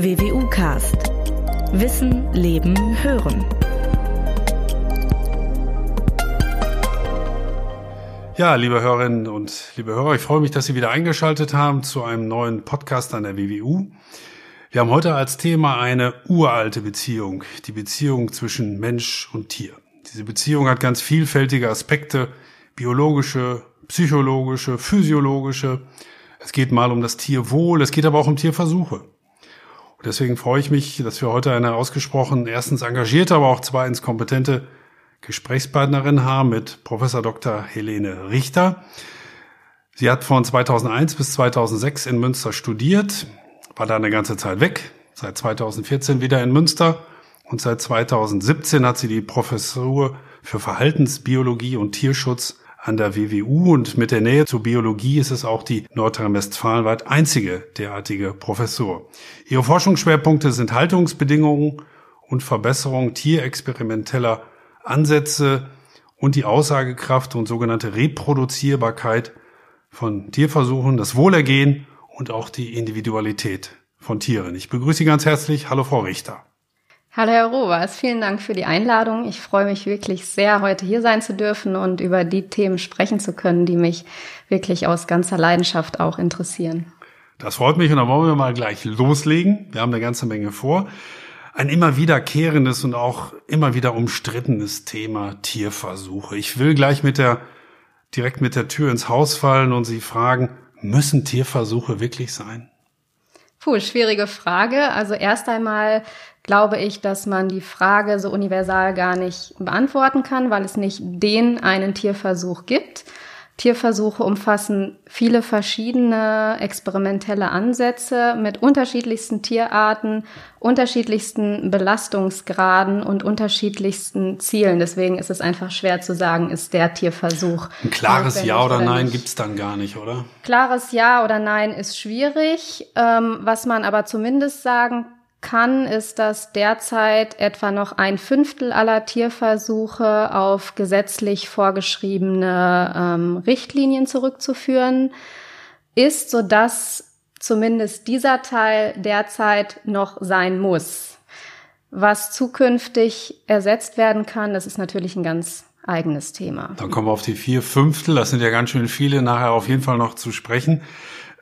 WWU Cast. Wissen, Leben, Hören. Ja, liebe Hörerinnen und liebe Hörer, ich freue mich, dass Sie wieder eingeschaltet haben zu einem neuen Podcast an der WWU. Wir haben heute als Thema eine uralte Beziehung, die Beziehung zwischen Mensch und Tier. Diese Beziehung hat ganz vielfältige Aspekte, biologische, psychologische, physiologische. Es geht mal um das Tierwohl, es geht aber auch um Tierversuche. Und deswegen freue ich mich, dass wir heute eine ausgesprochen erstens engagierte, aber auch zweitens kompetente Gesprächspartnerin haben mit Professor Dr. Helene Richter. Sie hat von 2001 bis 2006 in Münster studiert, war da eine ganze Zeit weg, seit 2014 wieder in Münster und seit 2017 hat sie die Professur für Verhaltensbiologie und Tierschutz an der WWU und mit der Nähe zur Biologie ist es auch die nordrhein-westfalenweit einzige derartige Professur. Ihre Forschungsschwerpunkte sind Haltungsbedingungen und Verbesserung tierexperimenteller Ansätze und die Aussagekraft und sogenannte Reproduzierbarkeit von Tierversuchen, das Wohlergehen und auch die Individualität von Tieren. Ich begrüße Sie ganz herzlich. Hallo, Frau Richter. Hallo, Herr Rovers. Vielen Dank für die Einladung. Ich freue mich wirklich sehr, heute hier sein zu dürfen und über die Themen sprechen zu können, die mich wirklich aus ganzer Leidenschaft auch interessieren. Das freut mich und dann wollen wir mal gleich loslegen. Wir haben eine ganze Menge vor ein immer wiederkehrendes und auch immer wieder umstrittenes Thema Tierversuche. Ich will gleich mit der, direkt mit der Tür ins Haus fallen und Sie fragen, müssen Tierversuche wirklich sein? Puh, schwierige Frage. Also erst einmal glaube ich, dass man die Frage so universal gar nicht beantworten kann, weil es nicht den einen Tierversuch gibt. Tierversuche umfassen viele verschiedene experimentelle Ansätze mit unterschiedlichsten Tierarten, unterschiedlichsten Belastungsgraden und unterschiedlichsten Zielen. Deswegen ist es einfach schwer zu sagen, ist der Tierversuch. Ein klares Ja oder, oder Nein gibt's dann gar nicht, oder? Klares Ja oder Nein ist schwierig. Ähm, was man aber zumindest sagen kann, ist, dass derzeit etwa noch ein Fünftel aller Tierversuche auf gesetzlich vorgeschriebene ähm, Richtlinien zurückzuführen ist, so dass zumindest dieser Teil derzeit noch sein muss. Was zukünftig ersetzt werden kann, das ist natürlich ein ganz eigenes Thema. Dann kommen wir auf die vier Fünftel, das sind ja ganz schön viele, nachher auf jeden Fall noch zu sprechen.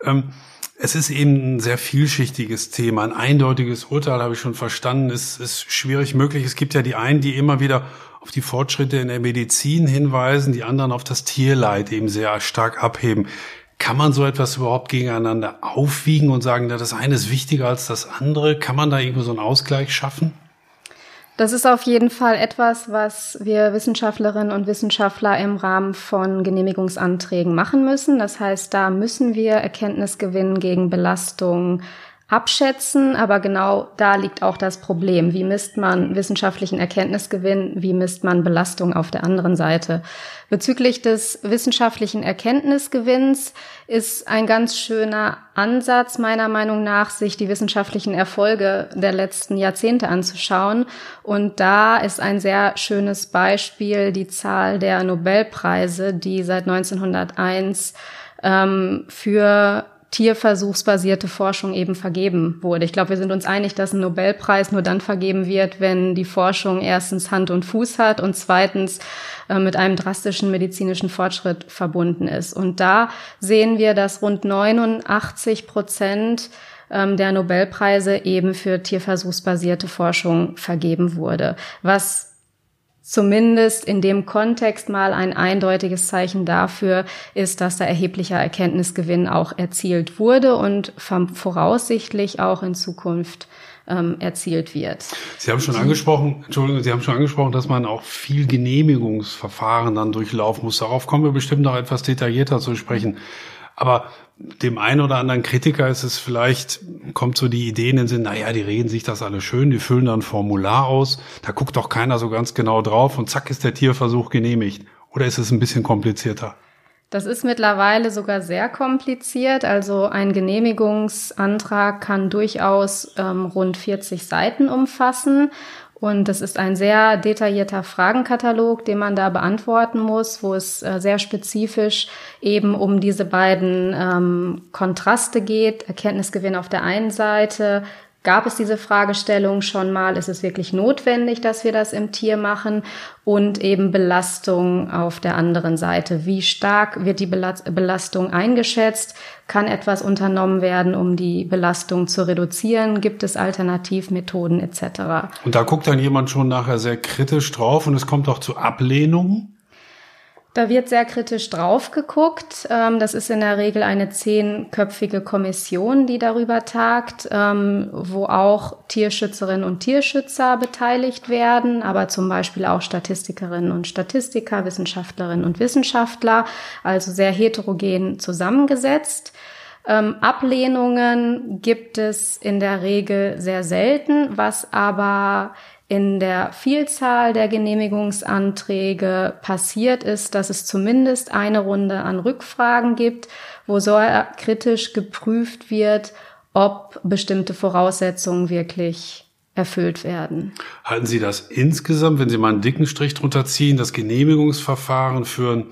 Ähm es ist eben ein sehr vielschichtiges Thema. Ein eindeutiges Urteil habe ich schon verstanden, ist, ist schwierig möglich. Es gibt ja die einen, die immer wieder auf die Fortschritte in der Medizin hinweisen, die anderen auf das Tierleid eben sehr stark abheben. Kann man so etwas überhaupt gegeneinander aufwiegen und sagen, das eine ist wichtiger als das andere? Kann man da irgendwo so einen Ausgleich schaffen? Das ist auf jeden Fall etwas, was wir Wissenschaftlerinnen und Wissenschaftler im Rahmen von Genehmigungsanträgen machen müssen. Das heißt, da müssen wir Erkenntnis gewinnen gegen Belastung abschätzen, aber genau da liegt auch das Problem. Wie misst man wissenschaftlichen Erkenntnisgewinn? Wie misst man Belastung auf der anderen Seite? Bezüglich des wissenschaftlichen Erkenntnisgewinns ist ein ganz schöner Ansatz meiner Meinung nach, sich die wissenschaftlichen Erfolge der letzten Jahrzehnte anzuschauen. Und da ist ein sehr schönes Beispiel die Zahl der Nobelpreise, die seit 1901 ähm, für tierversuchsbasierte Forschung eben vergeben wurde. Ich glaube, wir sind uns einig, dass ein Nobelpreis nur dann vergeben wird, wenn die Forschung erstens Hand und Fuß hat und zweitens äh, mit einem drastischen medizinischen Fortschritt verbunden ist. Und da sehen wir, dass rund 89 Prozent ähm, der Nobelpreise eben für tierversuchsbasierte Forschung vergeben wurde, was zumindest in dem Kontext mal ein eindeutiges Zeichen dafür ist, dass da erheblicher Erkenntnisgewinn auch erzielt wurde und voraussichtlich auch in Zukunft ähm, erzielt wird. Sie haben schon angesprochen, Entschuldigung, Sie haben schon angesprochen, dass man auch viel Genehmigungsverfahren dann durchlaufen muss. Darauf kommen wir bestimmt noch etwas detaillierter zu sprechen. Aber dem einen oder anderen Kritiker ist es vielleicht, kommt so die Idee in den Sinn, naja, die reden sich das alles schön, die füllen dann ein Formular aus, da guckt doch keiner so ganz genau drauf und zack ist der Tierversuch genehmigt. Oder ist es ein bisschen komplizierter? Das ist mittlerweile sogar sehr kompliziert. Also ein Genehmigungsantrag kann durchaus ähm, rund 40 Seiten umfassen. Und das ist ein sehr detaillierter Fragenkatalog, den man da beantworten muss, wo es äh, sehr spezifisch eben um diese beiden ähm, Kontraste geht. Erkenntnisgewinn auf der einen Seite, gab es diese Fragestellung schon mal, ist es wirklich notwendig, dass wir das im Tier machen und eben Belastung auf der anderen Seite. Wie stark wird die Belastung eingeschätzt? Kann etwas unternommen werden, um die Belastung zu reduzieren? Gibt es Alternativmethoden etc.? Und da guckt dann jemand schon nachher sehr kritisch drauf und es kommt auch zu Ablehnungen? Da wird sehr kritisch drauf geguckt. Ähm, das ist in der Regel eine zehnköpfige Kommission, die darüber tagt, ähm, wo auch Tierschützerinnen und Tierschützer beteiligt werden, aber zum Beispiel auch Statistikerinnen und Statistiker, Wissenschaftlerinnen und Wissenschaftler, also sehr heterogen zusammengesetzt. Ähm, Ablehnungen gibt es in der Regel sehr selten, was aber in der Vielzahl der Genehmigungsanträge passiert ist, dass es zumindest eine Runde an Rückfragen gibt, wo so kritisch geprüft wird, ob bestimmte Voraussetzungen wirklich erfüllt werden. Halten Sie das insgesamt, wenn Sie mal einen dicken Strich drunter ziehen, das Genehmigungsverfahren für ein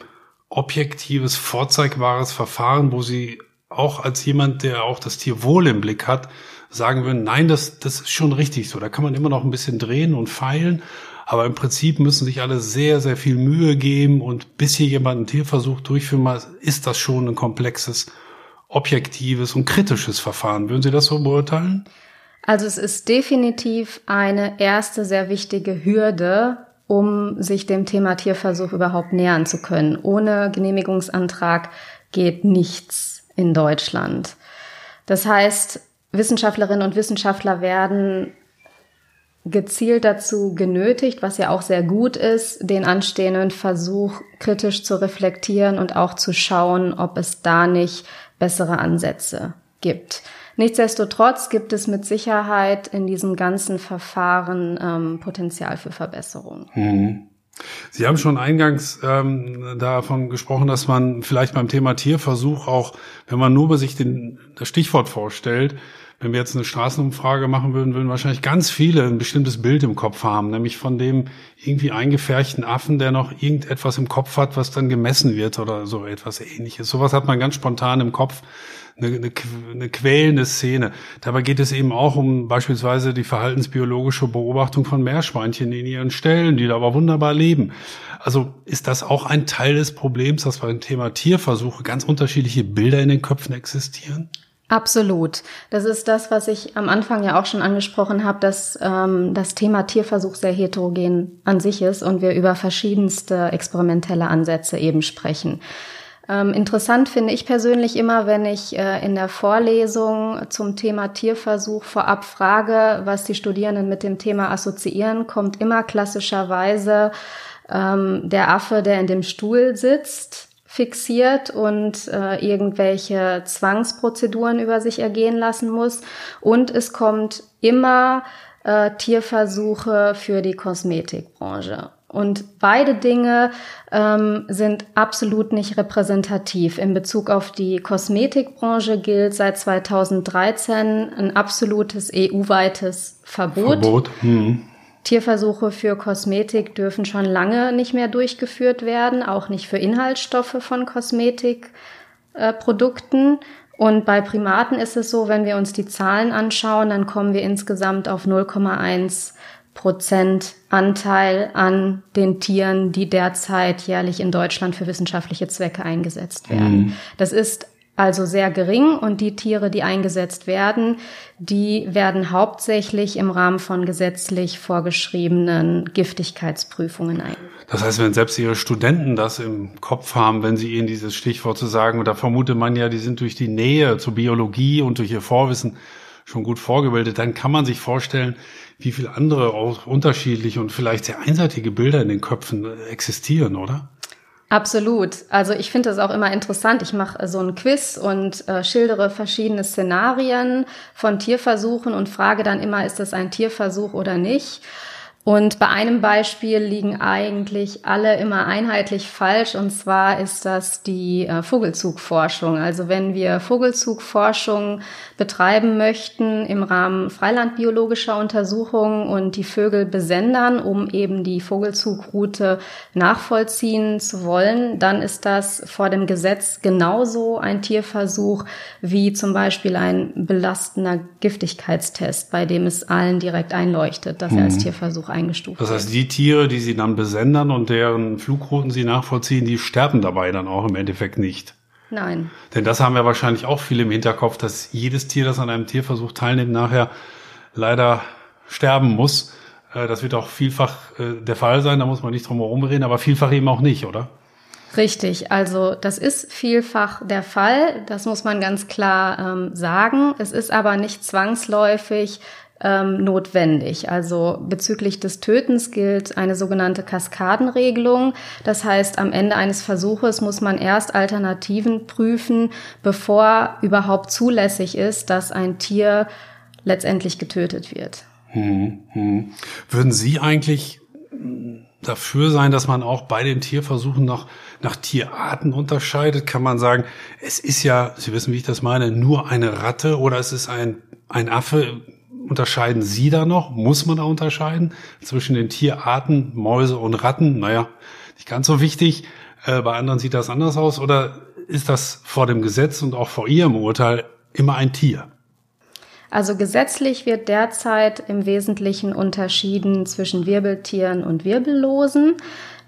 objektives, vorzeigbares Verfahren, wo Sie auch als jemand, der auch das Tierwohl im Blick hat, sagen würden, nein, das, das ist schon richtig so. Da kann man immer noch ein bisschen drehen und feilen. Aber im Prinzip müssen sich alle sehr, sehr viel Mühe geben und bis hier jemand einen Tierversuch durchführen mal, ist das schon ein komplexes, objektives und kritisches Verfahren. Würden Sie das so beurteilen? Also es ist definitiv eine erste sehr wichtige Hürde, um sich dem Thema Tierversuch überhaupt nähern zu können. Ohne Genehmigungsantrag geht nichts in Deutschland. Das heißt, Wissenschaftlerinnen und Wissenschaftler werden gezielt dazu genötigt, was ja auch sehr gut ist, den anstehenden Versuch kritisch zu reflektieren und auch zu schauen, ob es da nicht bessere Ansätze gibt. Nichtsdestotrotz gibt es mit Sicherheit in diesem ganzen Verfahren ähm, Potenzial für Verbesserung. Mhm. Sie haben schon eingangs ähm, davon gesprochen, dass man vielleicht beim Thema Tierversuch auch, wenn man nur bei sich den, das Stichwort vorstellt, wenn wir jetzt eine Straßenumfrage machen würden, würden wahrscheinlich ganz viele ein bestimmtes Bild im Kopf haben, nämlich von dem irgendwie eingefärchten Affen, der noch irgendetwas im Kopf hat, was dann gemessen wird oder so etwas ähnliches. Sowas hat man ganz spontan im Kopf. Eine, eine, eine quälende Szene. Dabei geht es eben auch um beispielsweise die verhaltensbiologische Beobachtung von Meerschweinchen in ihren Ställen, die da aber wunderbar leben. Also ist das auch ein Teil des Problems, dass beim Thema Tierversuche ganz unterschiedliche Bilder in den Köpfen existieren? Absolut. Das ist das, was ich am Anfang ja auch schon angesprochen habe, dass ähm, das Thema Tierversuch sehr heterogen an sich ist und wir über verschiedenste experimentelle Ansätze eben sprechen. Ähm, interessant finde ich persönlich immer, wenn ich äh, in der Vorlesung zum Thema Tierversuch vorab frage, was die Studierenden mit dem Thema assoziieren, kommt immer klassischerweise ähm, der Affe, der in dem Stuhl sitzt fixiert und äh, irgendwelche Zwangsprozeduren über sich ergehen lassen muss. Und es kommt immer äh, Tierversuche für die Kosmetikbranche. Und beide Dinge ähm, sind absolut nicht repräsentativ. In Bezug auf die Kosmetikbranche gilt seit 2013 ein absolutes EU-weites Verbot. Verbot. Hm. Tierversuche für Kosmetik dürfen schon lange nicht mehr durchgeführt werden, auch nicht für Inhaltsstoffe von Kosmetikprodukten. Äh, und bei Primaten ist es so, wenn wir uns die Zahlen anschauen, dann kommen wir insgesamt auf 0,1 Prozent Anteil an den Tieren, die derzeit jährlich in Deutschland für wissenschaftliche Zwecke eingesetzt werden. Mhm. Das ist also sehr gering und die Tiere, die eingesetzt werden, die werden hauptsächlich im Rahmen von gesetzlich vorgeschriebenen Giftigkeitsprüfungen ein. Das heißt, wenn selbst Ihre Studenten das im Kopf haben, wenn Sie ihnen dieses Stichwort zu sagen, da vermutet man ja, die sind durch die Nähe zur Biologie und durch ihr Vorwissen schon gut vorgebildet, dann kann man sich vorstellen, wie viele andere auch unterschiedliche und vielleicht sehr einseitige Bilder in den Köpfen existieren, oder? Absolut. Also ich finde das auch immer interessant. Ich mache so ein Quiz und äh, schildere verschiedene Szenarien von Tierversuchen und frage dann immer, ist das ein Tierversuch oder nicht? Und bei einem Beispiel liegen eigentlich alle immer einheitlich falsch. Und zwar ist das die äh, Vogelzugforschung. Also wenn wir Vogelzugforschung betreiben möchten im Rahmen freilandbiologischer Untersuchungen und die Vögel besendern, um eben die Vogelzugroute nachvollziehen zu wollen, dann ist das vor dem Gesetz genauso ein Tierversuch wie zum Beispiel ein belastender Giftigkeitstest, bei dem es allen direkt einleuchtet, dass er als mhm. Tierversuch eingestuft Das heißt, die Tiere, die Sie dann besendern und deren Flugrouten Sie nachvollziehen, die sterben dabei dann auch im Endeffekt nicht. Nein. Denn das haben ja wahrscheinlich auch viele im Hinterkopf, dass jedes Tier, das an einem Tierversuch teilnimmt, nachher leider sterben muss. Äh, das wird auch vielfach äh, der Fall sein, da muss man nicht drum herum reden, aber vielfach eben auch nicht, oder? Richtig, also das ist vielfach der Fall, das muss man ganz klar ähm, sagen. Es ist aber nicht zwangsläufig ähm, notwendig. Also bezüglich des Tötens gilt eine sogenannte Kaskadenregelung. Das heißt, am Ende eines Versuches muss man erst Alternativen prüfen, bevor überhaupt zulässig ist, dass ein Tier letztendlich getötet wird. Hm, hm. Würden Sie eigentlich dafür sein, dass man auch bei den Tierversuchen nach, nach Tierarten unterscheidet? Kann man sagen, es ist ja, Sie wissen, wie ich das meine, nur eine Ratte oder es ist ein, ein Affe? Unterscheiden Sie da noch? Muss man da unterscheiden zwischen den Tierarten Mäuse und Ratten? Naja, nicht ganz so wichtig. Äh, bei anderen sieht das anders aus. Oder ist das vor dem Gesetz und auch vor Ihrem Urteil immer ein Tier? Also gesetzlich wird derzeit im Wesentlichen unterschieden zwischen Wirbeltieren und Wirbellosen.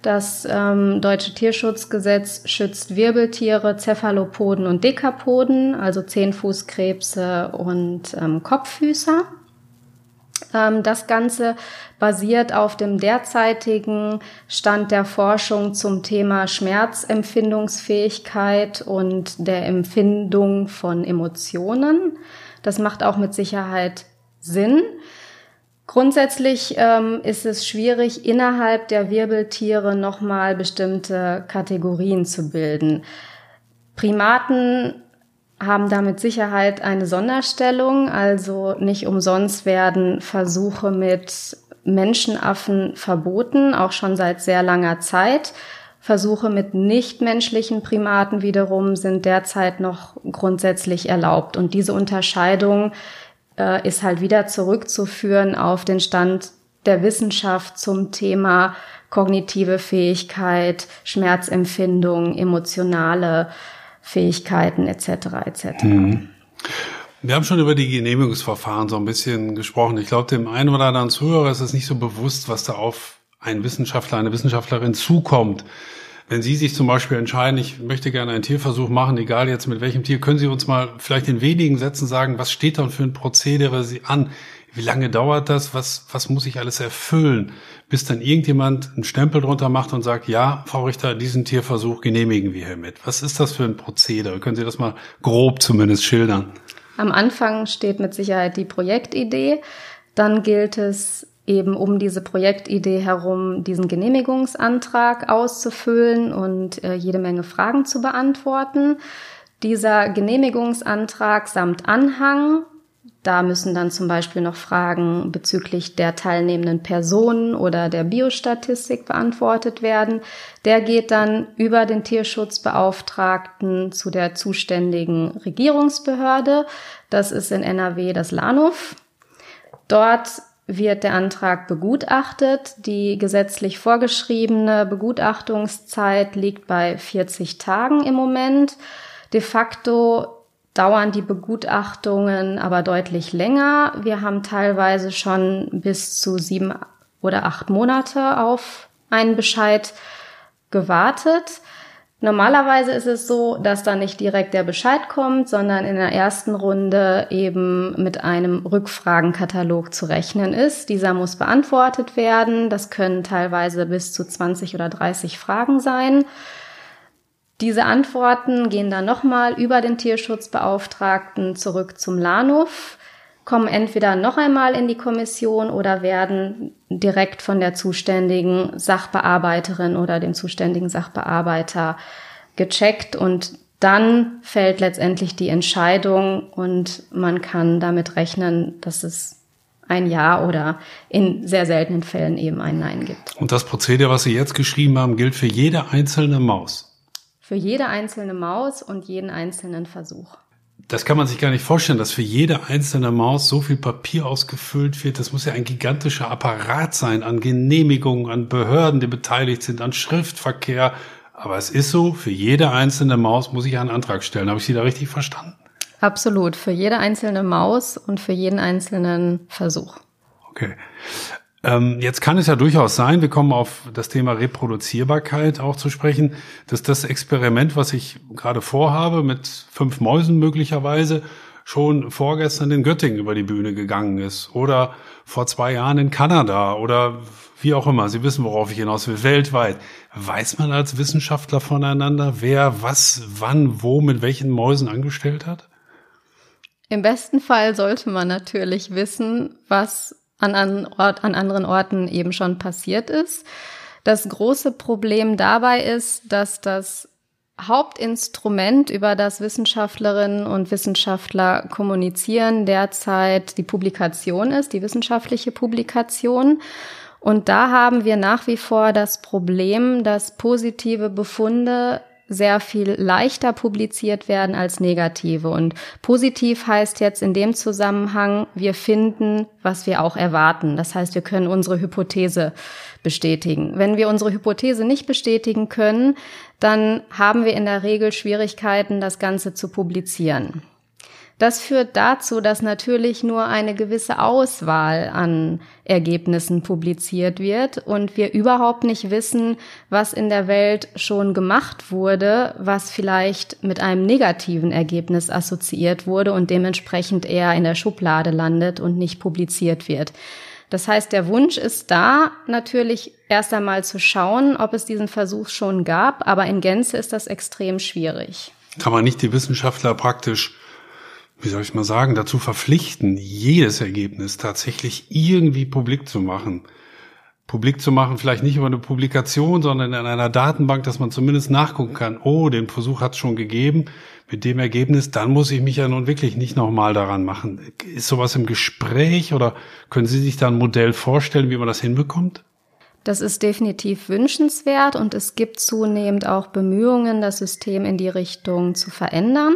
Das ähm, deutsche Tierschutzgesetz schützt Wirbeltiere, Cephalopoden und Dekapoden, also Zehnfußkrebse und ähm, Kopffüßer. Ähm, das Ganze basiert auf dem derzeitigen Stand der Forschung zum Thema Schmerzempfindungsfähigkeit und der Empfindung von Emotionen. Das macht auch mit Sicherheit Sinn. Grundsätzlich ähm, ist es schwierig, innerhalb der Wirbeltiere nochmal bestimmte Kategorien zu bilden. Primaten haben da mit Sicherheit eine Sonderstellung. Also nicht umsonst werden Versuche mit Menschenaffen verboten, auch schon seit sehr langer Zeit. Versuche mit nichtmenschlichen Primaten wiederum sind derzeit noch grundsätzlich erlaubt. Und diese Unterscheidung äh, ist halt wieder zurückzuführen auf den Stand der Wissenschaft zum Thema kognitive Fähigkeit, Schmerzempfindung, emotionale Fähigkeiten etc. etc. Mhm. Wir haben schon über die Genehmigungsverfahren so ein bisschen gesprochen. Ich glaube, dem einen oder anderen Zuhörer ist es nicht so bewusst, was da auf einen Wissenschaftler, eine Wissenschaftlerin zukommt. Wenn Sie sich zum Beispiel entscheiden, ich möchte gerne einen Tierversuch machen, egal jetzt mit welchem Tier, können Sie uns mal vielleicht in wenigen Sätzen sagen, was steht dann für ein Prozedere Sie an? Wie lange dauert das? Was, was muss ich alles erfüllen, bis dann irgendjemand einen Stempel drunter macht und sagt, ja, Frau Richter, diesen Tierversuch genehmigen wir hiermit. Was ist das für ein Prozedere? Können Sie das mal grob zumindest schildern? Am Anfang steht mit Sicherheit die Projektidee. Dann gilt es eben um diese Projektidee herum diesen Genehmigungsantrag auszufüllen und äh, jede Menge Fragen zu beantworten. Dieser Genehmigungsantrag samt Anhang, da müssen dann zum Beispiel noch Fragen bezüglich der teilnehmenden Personen oder der Biostatistik beantwortet werden. Der geht dann über den Tierschutzbeauftragten zu der zuständigen Regierungsbehörde. Das ist in NRW das LANUF. Dort wird der Antrag begutachtet. Die gesetzlich vorgeschriebene Begutachtungszeit liegt bei 40 Tagen im Moment. De facto dauern die Begutachtungen aber deutlich länger. Wir haben teilweise schon bis zu sieben oder acht Monate auf einen Bescheid gewartet. Normalerweise ist es so, dass da nicht direkt der Bescheid kommt, sondern in der ersten Runde eben mit einem Rückfragenkatalog zu rechnen ist. Dieser muss beantwortet werden. Das können teilweise bis zu 20 oder 30 Fragen sein. Diese Antworten gehen dann nochmal über den Tierschutzbeauftragten zurück zum LANUF kommen entweder noch einmal in die Kommission oder werden direkt von der zuständigen Sachbearbeiterin oder dem zuständigen Sachbearbeiter gecheckt und dann fällt letztendlich die Entscheidung und man kann damit rechnen, dass es ein Ja oder in sehr seltenen Fällen eben ein Nein gibt. Und das Prozedere, was Sie jetzt geschrieben haben, gilt für jede einzelne Maus? Für jede einzelne Maus und jeden einzelnen Versuch. Das kann man sich gar nicht vorstellen, dass für jede einzelne Maus so viel Papier ausgefüllt wird. Das muss ja ein gigantischer Apparat sein an Genehmigungen, an Behörden, die beteiligt sind, an Schriftverkehr. Aber es ist so, für jede einzelne Maus muss ich einen Antrag stellen. Habe ich Sie da richtig verstanden? Absolut, für jede einzelne Maus und für jeden einzelnen Versuch. Okay. Ähm, jetzt kann es ja durchaus sein, wir kommen auf das Thema Reproduzierbarkeit auch zu sprechen, dass das Experiment, was ich gerade vorhabe, mit fünf Mäusen möglicherweise, schon vorgestern in Göttingen über die Bühne gegangen ist oder vor zwei Jahren in Kanada oder wie auch immer. Sie wissen, worauf ich hinaus will, weltweit. Weiß man als Wissenschaftler voneinander, wer was, wann, wo, mit welchen Mäusen angestellt hat? Im besten Fall sollte man natürlich wissen, was an, an, Ort, an anderen Orten eben schon passiert ist. Das große Problem dabei ist, dass das Hauptinstrument, über das Wissenschaftlerinnen und Wissenschaftler kommunizieren, derzeit die Publikation ist, die wissenschaftliche Publikation. Und da haben wir nach wie vor das Problem, dass positive Befunde sehr viel leichter publiziert werden als negative. Und positiv heißt jetzt in dem Zusammenhang, wir finden, was wir auch erwarten. Das heißt, wir können unsere Hypothese bestätigen. Wenn wir unsere Hypothese nicht bestätigen können, dann haben wir in der Regel Schwierigkeiten, das Ganze zu publizieren. Das führt dazu, dass natürlich nur eine gewisse Auswahl an Ergebnissen publiziert wird und wir überhaupt nicht wissen, was in der Welt schon gemacht wurde, was vielleicht mit einem negativen Ergebnis assoziiert wurde und dementsprechend eher in der Schublade landet und nicht publiziert wird. Das heißt, der Wunsch ist da, natürlich erst einmal zu schauen, ob es diesen Versuch schon gab, aber in Gänze ist das extrem schwierig. Kann man nicht die Wissenschaftler praktisch wie soll ich mal sagen, dazu verpflichten, jedes Ergebnis tatsächlich irgendwie publik zu machen. Publik zu machen, vielleicht nicht über eine Publikation, sondern in einer Datenbank, dass man zumindest nachgucken kann, oh, den Versuch hat es schon gegeben, mit dem Ergebnis, dann muss ich mich ja nun wirklich nicht nochmal daran machen. Ist sowas im Gespräch oder können Sie sich da ein Modell vorstellen, wie man das hinbekommt? Das ist definitiv wünschenswert und es gibt zunehmend auch Bemühungen, das System in die Richtung zu verändern.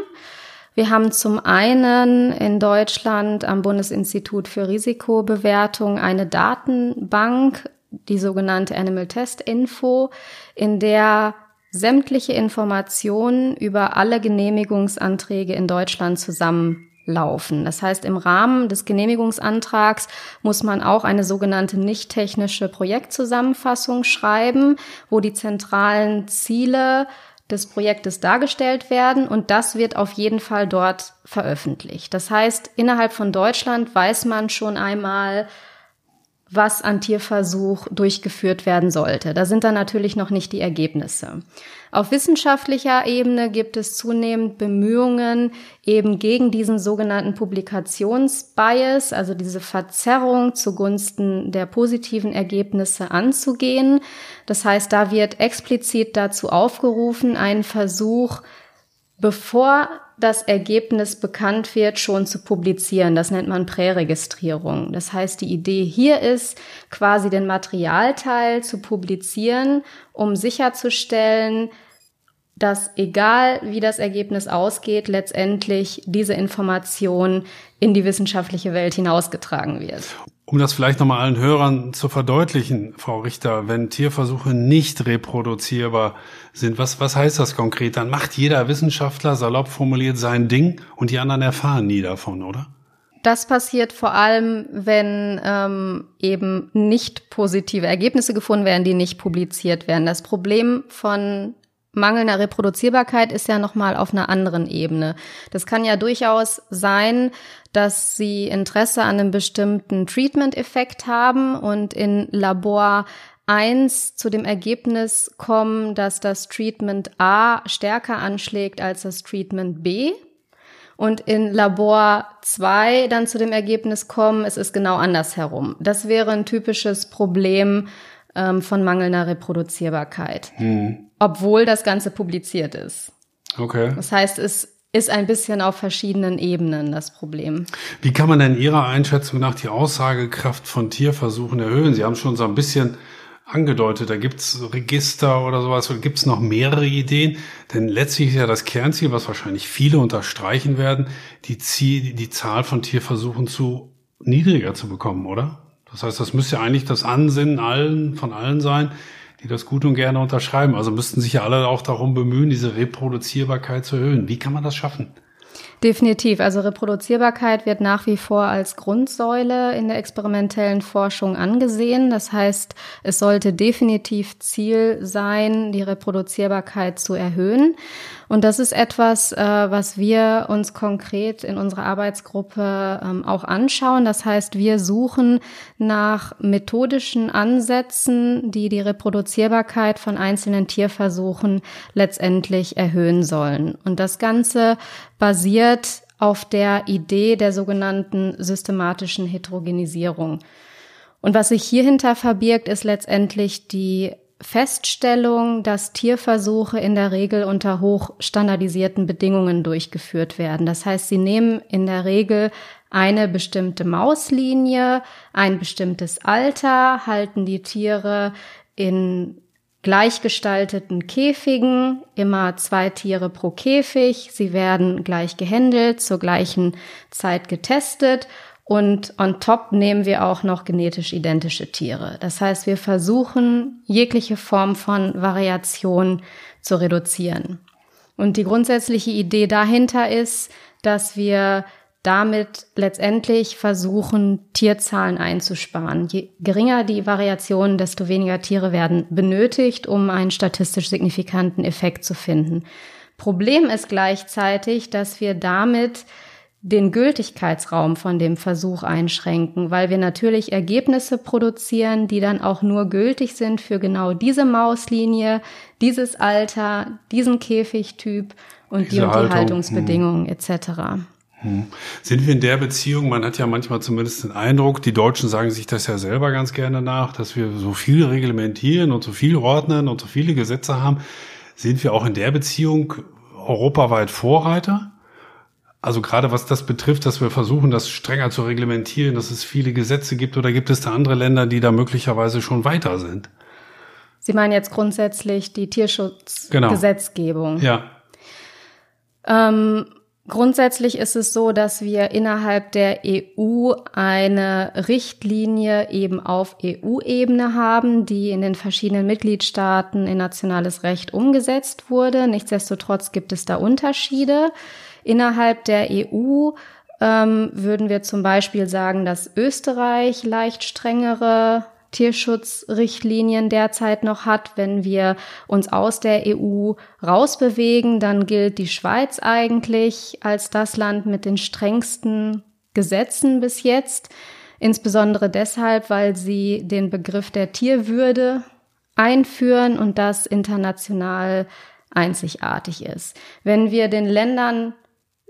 Wir haben zum einen in Deutschland am Bundesinstitut für Risikobewertung eine Datenbank, die sogenannte Animal Test Info, in der sämtliche Informationen über alle Genehmigungsanträge in Deutschland zusammenlaufen. Das heißt, im Rahmen des Genehmigungsantrags muss man auch eine sogenannte nicht technische Projektzusammenfassung schreiben, wo die zentralen Ziele des Projektes dargestellt werden und das wird auf jeden Fall dort veröffentlicht. Das heißt, innerhalb von Deutschland weiß man schon einmal, was an Tierversuch durchgeführt werden sollte. Da sind dann natürlich noch nicht die Ergebnisse. Auf wissenschaftlicher Ebene gibt es zunehmend Bemühungen eben gegen diesen sogenannten Publikationsbias, also diese Verzerrung zugunsten der positiven Ergebnisse anzugehen. Das heißt, da wird explizit dazu aufgerufen, einen Versuch, bevor das Ergebnis bekannt wird, schon zu publizieren. Das nennt man Präregistrierung. Das heißt, die Idee hier ist, quasi den Materialteil zu publizieren, um sicherzustellen, dass egal wie das Ergebnis ausgeht, letztendlich diese Information in die wissenschaftliche Welt hinausgetragen wird. Um das vielleicht nochmal allen Hörern zu verdeutlichen, Frau Richter, wenn Tierversuche nicht reproduzierbar sind, was, was heißt das konkret? Dann macht jeder Wissenschaftler salopp formuliert sein Ding und die anderen erfahren nie davon, oder? Das passiert vor allem, wenn ähm, eben nicht positive Ergebnisse gefunden werden, die nicht publiziert werden. Das Problem von mangelnder Reproduzierbarkeit ist ja nochmal auf einer anderen Ebene. Das kann ja durchaus sein, dass sie Interesse an einem bestimmten Treatment-Effekt haben und in Labor 1 zu dem Ergebnis kommen, dass das Treatment A stärker anschlägt als das Treatment B. Und in Labor 2 dann zu dem Ergebnis kommen, es ist genau andersherum. Das wäre ein typisches Problem ähm, von mangelnder Reproduzierbarkeit. Hm. Obwohl das Ganze publiziert ist. Okay. Das heißt, es ist ein bisschen auf verschiedenen Ebenen das Problem. Wie kann man denn Ihrer Einschätzung nach die Aussagekraft von Tierversuchen erhöhen? Sie haben schon so ein bisschen angedeutet, da gibt's Register oder sowas, oder gibt's noch mehrere Ideen? Denn letztlich ist ja das Kernziel, was wahrscheinlich viele unterstreichen werden, die, Ziel, die Zahl von Tierversuchen zu niedriger zu bekommen, oder? Das heißt, das müsste ja eigentlich das Ansinnen allen, von allen sein, die das gut und gerne unterschreiben. Also müssten sich ja alle auch darum bemühen, diese Reproduzierbarkeit zu erhöhen. Wie kann man das schaffen? Definitiv. Also Reproduzierbarkeit wird nach wie vor als Grundsäule in der experimentellen Forschung angesehen. Das heißt, es sollte definitiv Ziel sein, die Reproduzierbarkeit zu erhöhen. Und das ist etwas, äh, was wir uns konkret in unserer Arbeitsgruppe ähm, auch anschauen. Das heißt, wir suchen nach methodischen Ansätzen, die die Reproduzierbarkeit von einzelnen Tierversuchen letztendlich erhöhen sollen. Und das Ganze basiert auf der Idee der sogenannten systematischen Heterogenisierung. Und was sich hierhinter verbirgt, ist letztendlich die Feststellung, dass Tierversuche in der Regel unter hochstandardisierten Bedingungen durchgeführt werden. Das heißt, sie nehmen in der Regel eine bestimmte Mauslinie, ein bestimmtes Alter, halten die Tiere in gleichgestalteten Käfigen, immer zwei Tiere pro Käfig. Sie werden gleich gehandelt, zur gleichen Zeit getestet und on top nehmen wir auch noch genetisch identische Tiere. Das heißt, wir versuchen, jegliche Form von Variation zu reduzieren. Und die grundsätzliche Idee dahinter ist, dass wir damit letztendlich versuchen, Tierzahlen einzusparen. Je geringer die Variation, desto weniger Tiere werden benötigt, um einen statistisch signifikanten Effekt zu finden. Problem ist gleichzeitig, dass wir damit den Gültigkeitsraum von dem Versuch einschränken, weil wir natürlich Ergebnisse produzieren, die dann auch nur gültig sind für genau diese Mauslinie, dieses Alter, diesen Käfigtyp und die und die Haltung. Haltungsbedingungen hm. etc. Hm. Sind wir in der Beziehung, man hat ja manchmal zumindest den Eindruck, die Deutschen sagen sich das ja selber ganz gerne nach, dass wir so viel reglementieren und so viel ordnen und so viele Gesetze haben. Sind wir auch in der Beziehung europaweit Vorreiter? Also gerade was das betrifft, dass wir versuchen, das strenger zu reglementieren, dass es viele Gesetze gibt oder gibt es da andere Länder, die da möglicherweise schon weiter sind? Sie meinen jetzt grundsätzlich die Tierschutzgesetzgebung. Genau. Ja. Ähm, grundsätzlich ist es so, dass wir innerhalb der EU eine Richtlinie eben auf EU-Ebene haben, die in den verschiedenen Mitgliedstaaten in nationales Recht umgesetzt wurde. Nichtsdestotrotz gibt es da Unterschiede. Innerhalb der EU ähm, würden wir zum Beispiel sagen, dass Österreich leicht strengere Tierschutzrichtlinien derzeit noch hat. Wenn wir uns aus der EU rausbewegen, dann gilt die Schweiz eigentlich als das Land mit den strengsten Gesetzen bis jetzt. Insbesondere deshalb, weil sie den Begriff der Tierwürde einführen und das international einzigartig ist. Wenn wir den Ländern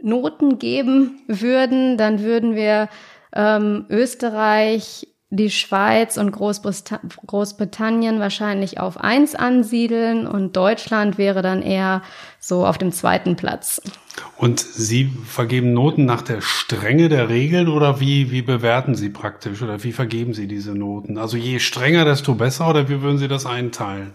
Noten geben würden, dann würden wir ähm, Österreich, die Schweiz und Großbritannien wahrscheinlich auf eins ansiedeln und Deutschland wäre dann eher so auf dem zweiten Platz. Und Sie vergeben Noten nach der Strenge der Regeln oder wie, wie bewerten Sie praktisch oder wie vergeben Sie diese Noten? Also je strenger, desto besser oder wie würden Sie das einteilen?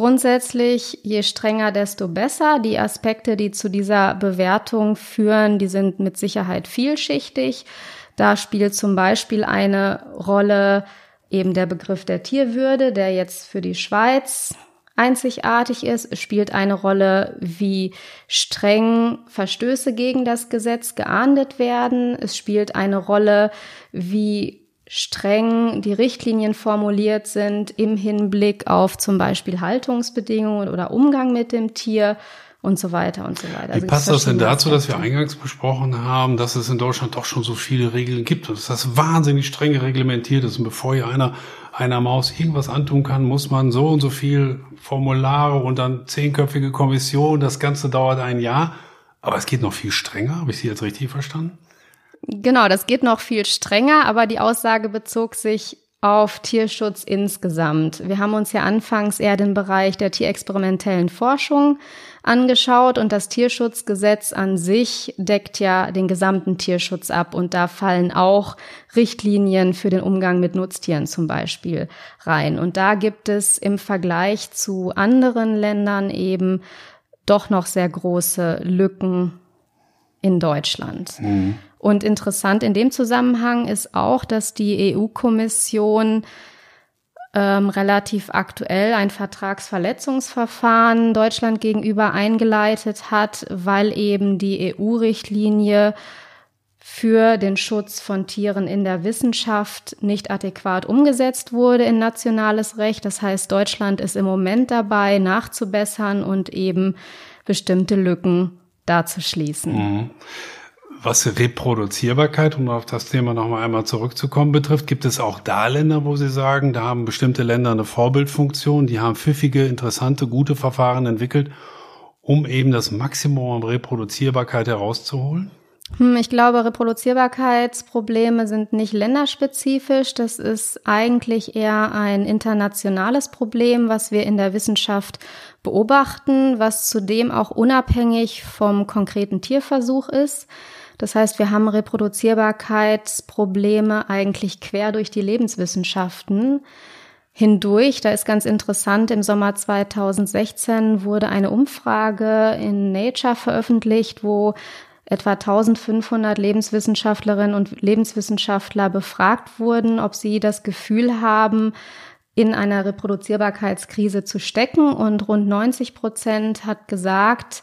Grundsätzlich, je strenger, desto besser. Die Aspekte, die zu dieser Bewertung führen, die sind mit Sicherheit vielschichtig. Da spielt zum Beispiel eine Rolle eben der Begriff der Tierwürde, der jetzt für die Schweiz einzigartig ist. Es spielt eine Rolle, wie streng Verstöße gegen das Gesetz geahndet werden. Es spielt eine Rolle, wie streng die Richtlinien formuliert sind im Hinblick auf zum Beispiel Haltungsbedingungen oder Umgang mit dem Tier und so weiter und so weiter. Also Wie passt das denn dazu, dass wir eingangs besprochen haben, dass es in Deutschland doch schon so viele Regeln gibt und dass das wahnsinnig streng reglementiert ist und bevor hier einer einer Maus irgendwas antun kann, muss man so und so viel Formulare und dann zehnköpfige Kommission, das Ganze dauert ein Jahr. Aber es geht noch viel strenger, habe ich Sie jetzt richtig verstanden? Genau, das geht noch viel strenger, aber die Aussage bezog sich auf Tierschutz insgesamt. Wir haben uns ja anfangs eher den Bereich der tierexperimentellen Forschung angeschaut und das Tierschutzgesetz an sich deckt ja den gesamten Tierschutz ab und da fallen auch Richtlinien für den Umgang mit Nutztieren zum Beispiel rein. Und da gibt es im Vergleich zu anderen Ländern eben doch noch sehr große Lücken in Deutschland. Mhm. Und interessant in dem Zusammenhang ist auch, dass die EU-Kommission ähm, relativ aktuell ein Vertragsverletzungsverfahren Deutschland gegenüber eingeleitet hat, weil eben die EU-Richtlinie für den Schutz von Tieren in der Wissenschaft nicht adäquat umgesetzt wurde in nationales Recht. Das heißt, Deutschland ist im Moment dabei, nachzubessern und eben bestimmte Lücken darzuschließen. Mhm. Was Reproduzierbarkeit, um auf das Thema nochmal einmal zurückzukommen, betrifft, gibt es auch da Länder, wo Sie sagen, da haben bestimmte Länder eine Vorbildfunktion, die haben pfiffige, interessante, gute Verfahren entwickelt, um eben das Maximum an Reproduzierbarkeit herauszuholen? Hm, ich glaube, Reproduzierbarkeitsprobleme sind nicht länderspezifisch. Das ist eigentlich eher ein internationales Problem, was wir in der Wissenschaft beobachten, was zudem auch unabhängig vom konkreten Tierversuch ist. Das heißt, wir haben Reproduzierbarkeitsprobleme eigentlich quer durch die Lebenswissenschaften hindurch. Da ist ganz interessant, im Sommer 2016 wurde eine Umfrage in Nature veröffentlicht, wo etwa 1500 Lebenswissenschaftlerinnen und Lebenswissenschaftler befragt wurden, ob sie das Gefühl haben, in einer Reproduzierbarkeitskrise zu stecken. Und rund 90 Prozent hat gesagt,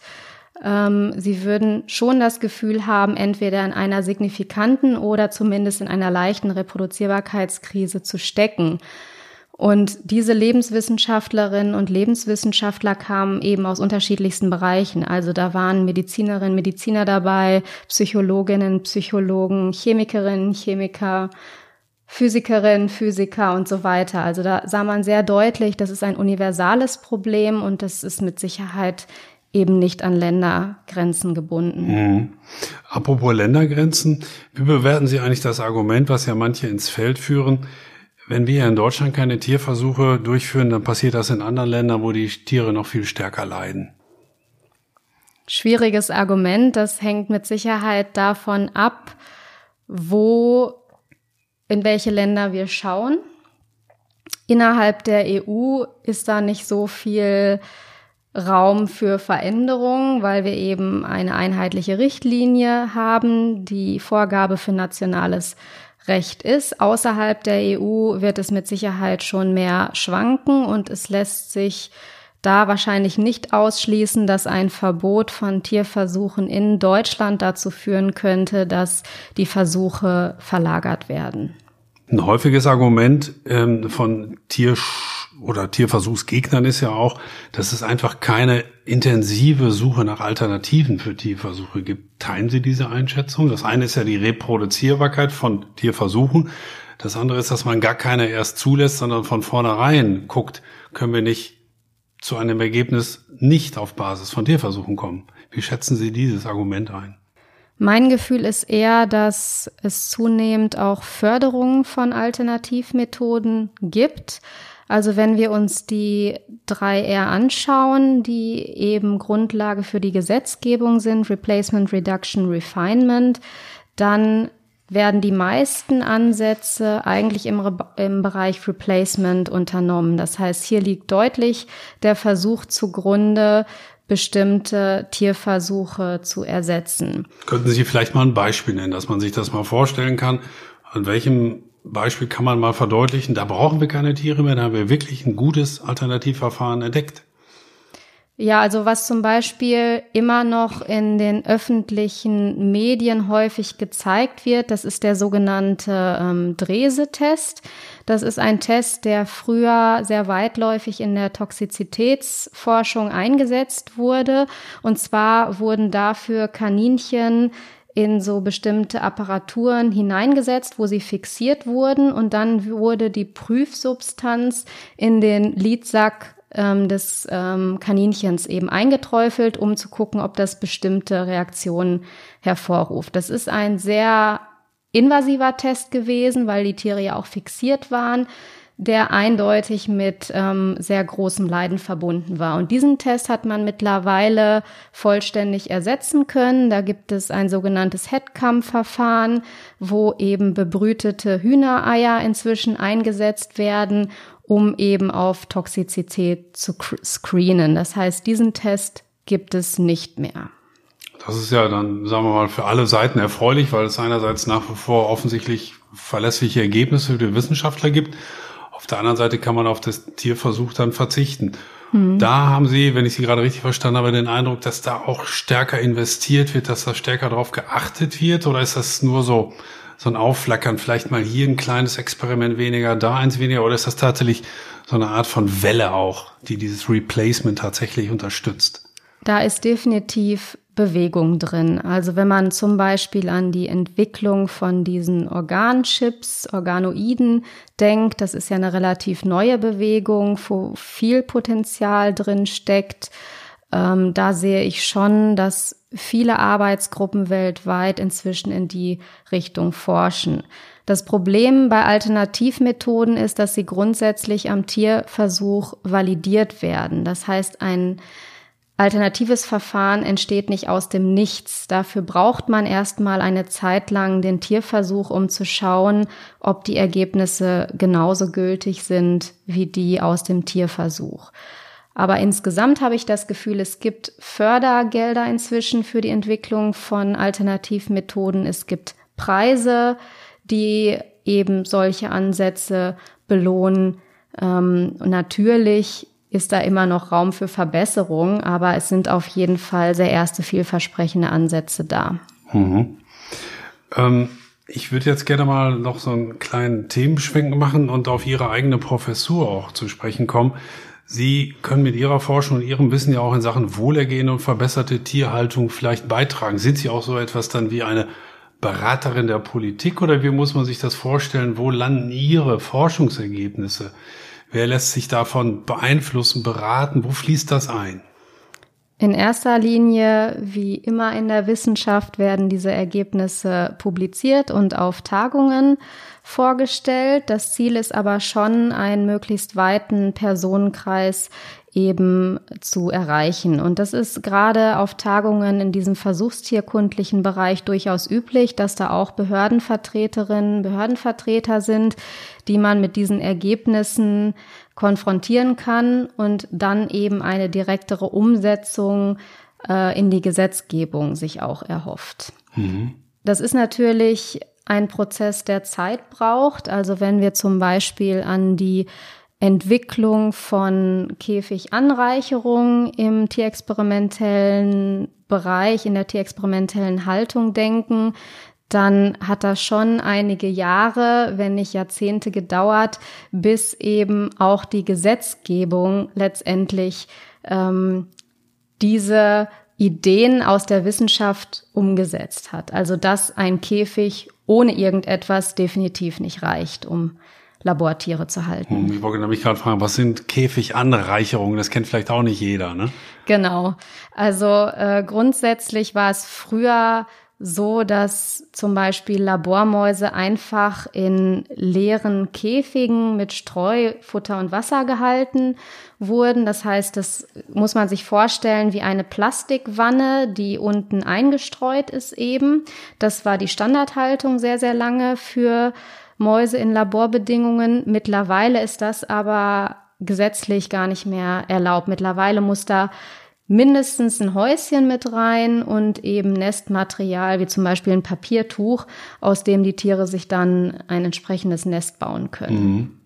ähm, sie würden schon das Gefühl haben, entweder in einer signifikanten oder zumindest in einer leichten Reproduzierbarkeitskrise zu stecken. Und diese Lebenswissenschaftlerinnen und Lebenswissenschaftler kamen eben aus unterschiedlichsten Bereichen. Also da waren Medizinerinnen, Mediziner dabei, Psychologinnen, Psychologen, Chemikerinnen, Chemiker, Physikerinnen, Physiker und so weiter. Also da sah man sehr deutlich, das ist ein universales Problem und das ist mit Sicherheit eben nicht an Ländergrenzen gebunden. Mhm. Apropos Ländergrenzen, wie bewerten Sie eigentlich das Argument, was ja manche ins Feld führen, wenn wir in Deutschland keine Tierversuche durchführen, dann passiert das in anderen Ländern, wo die Tiere noch viel stärker leiden. Schwieriges Argument. Das hängt mit Sicherheit davon ab, wo, in welche Länder wir schauen. Innerhalb der EU ist da nicht so viel Raum für Veränderung, weil wir eben eine einheitliche Richtlinie haben, die Vorgabe für nationales Recht ist. Außerhalb der EU wird es mit Sicherheit schon mehr schwanken und es lässt sich da wahrscheinlich nicht ausschließen, dass ein Verbot von Tierversuchen in Deutschland dazu führen könnte, dass die Versuche verlagert werden. Ein häufiges Argument ähm, von Tiersch oder Tierversuchsgegnern ist ja auch, dass es einfach keine intensive Suche nach Alternativen für Tierversuche gibt. Teilen Sie diese Einschätzung? Das eine ist ja die Reproduzierbarkeit von Tierversuchen. Das andere ist, dass man gar keine erst zulässt, sondern von vornherein guckt, können wir nicht zu einem Ergebnis nicht auf Basis von Tierversuchen kommen. Wie schätzen Sie dieses Argument ein? Mein Gefühl ist eher, dass es zunehmend auch Förderung von Alternativmethoden gibt. Also wenn wir uns die 3R anschauen, die eben Grundlage für die Gesetzgebung sind, Replacement, Reduction, Refinement, dann werden die meisten Ansätze eigentlich im, im Bereich Replacement unternommen. Das heißt, hier liegt deutlich der Versuch zugrunde, bestimmte Tierversuche zu ersetzen. Könnten Sie vielleicht mal ein Beispiel nennen, dass man sich das mal vorstellen kann, an welchem Beispiel kann man mal verdeutlichen, da brauchen wir keine Tiere mehr, da haben wir wirklich ein gutes Alternativverfahren entdeckt. Ja, also was zum Beispiel immer noch in den öffentlichen Medien häufig gezeigt wird, das ist der sogenannte ähm, Drese-Test. Das ist ein Test, der früher sehr weitläufig in der Toxizitätsforschung eingesetzt wurde. Und zwar wurden dafür Kaninchen in so bestimmte Apparaturen hineingesetzt, wo sie fixiert wurden und dann wurde die Prüfsubstanz in den Lidsack ähm, des ähm, Kaninchens eben eingeträufelt, um zu gucken, ob das bestimmte Reaktionen hervorruft. Das ist ein sehr invasiver Test gewesen, weil die Tiere ja auch fixiert waren, der eindeutig mit ähm, sehr großem Leiden verbunden war. Und diesen Test hat man mittlerweile vollständig ersetzen können. Da gibt es ein sogenanntes Headcam-Verfahren, wo eben bebrütete Hühnereier inzwischen eingesetzt werden, um eben auf Toxizität zu screenen. Das heißt, diesen Test gibt es nicht mehr. Das ist ja dann, sagen wir mal, für alle Seiten erfreulich, weil es einerseits nach wie vor offensichtlich verlässliche Ergebnisse für die Wissenschaftler gibt auf der anderen Seite kann man auf das Tierversuch dann verzichten. Mhm. Da haben Sie, wenn ich Sie gerade richtig verstanden habe, den Eindruck, dass da auch stärker investiert wird, dass da stärker darauf geachtet wird? Oder ist das nur so, so ein Aufflackern, vielleicht mal hier ein kleines Experiment weniger, da eins weniger? Oder ist das tatsächlich so eine Art von Welle auch, die dieses Replacement tatsächlich unterstützt? Da ist definitiv Bewegung drin. Also wenn man zum Beispiel an die Entwicklung von diesen Organchips, Organoiden denkt, das ist ja eine relativ neue Bewegung, wo viel Potenzial drin steckt. Ähm, da sehe ich schon, dass viele Arbeitsgruppen weltweit inzwischen in die Richtung forschen. Das Problem bei Alternativmethoden ist, dass sie grundsätzlich am Tierversuch validiert werden. Das heißt, ein alternatives Verfahren entsteht nicht aus dem Nichts. Dafür braucht man erstmal eine Zeit lang den Tierversuch, um zu schauen, ob die Ergebnisse genauso gültig sind wie die aus dem Tierversuch. Aber insgesamt habe ich das Gefühl, es gibt Fördergelder inzwischen für die Entwicklung von Alternativmethoden. Es gibt Preise, die eben solche Ansätze belohnen. Ähm, natürlich ist da immer noch Raum für Verbesserung, aber es sind auf jeden Fall sehr erste vielversprechende Ansätze da. Mhm. Ähm, ich würde jetzt gerne mal noch so einen kleinen Themenschwenk machen und auf Ihre eigene Professur auch zu sprechen kommen. Sie können mit Ihrer Forschung und Ihrem Wissen ja auch in Sachen Wohlergehen und verbesserte Tierhaltung vielleicht beitragen. Sind Sie auch so etwas dann wie eine Beraterin der Politik oder wie muss man sich das vorstellen? Wo landen Ihre Forschungsergebnisse? Wer lässt sich davon beeinflussen, beraten? Wo fließt das ein? In erster Linie, wie immer in der Wissenschaft, werden diese Ergebnisse publiziert und auf Tagungen vorgestellt. Das Ziel ist aber schon, einen möglichst weiten Personenkreis eben zu erreichen. Und das ist gerade auf Tagungen in diesem versuchstierkundlichen Bereich durchaus üblich, dass da auch Behördenvertreterinnen, Behördenvertreter sind, die man mit diesen Ergebnissen konfrontieren kann und dann eben eine direktere Umsetzung äh, in die Gesetzgebung sich auch erhofft. Mhm. Das ist natürlich ein Prozess, der Zeit braucht. Also wenn wir zum Beispiel an die Entwicklung von Käfiganreicherung im tierexperimentellen Bereich, in der tierexperimentellen Haltung denken, dann hat das schon einige Jahre, wenn nicht Jahrzehnte gedauert, bis eben auch die Gesetzgebung letztendlich ähm, diese Ideen aus der Wissenschaft umgesetzt hat. Also dass ein Käfig ohne irgendetwas definitiv nicht reicht, um Labortiere zu halten. Hm, ich wollte nämlich gerade fragen, was sind Käfiganreicherungen? Das kennt vielleicht auch nicht jeder, ne? Genau. Also äh, grundsätzlich war es früher so, dass zum Beispiel Labormäuse einfach in leeren Käfigen mit Streu, Futter und Wasser gehalten wurden. Das heißt, das muss man sich vorstellen wie eine Plastikwanne, die unten eingestreut ist eben. Das war die Standardhaltung sehr, sehr lange für Mäuse in Laborbedingungen. Mittlerweile ist das aber gesetzlich gar nicht mehr erlaubt. Mittlerweile muss da mindestens ein Häuschen mit rein und eben Nestmaterial, wie zum Beispiel ein Papiertuch, aus dem die Tiere sich dann ein entsprechendes Nest bauen können. Mhm.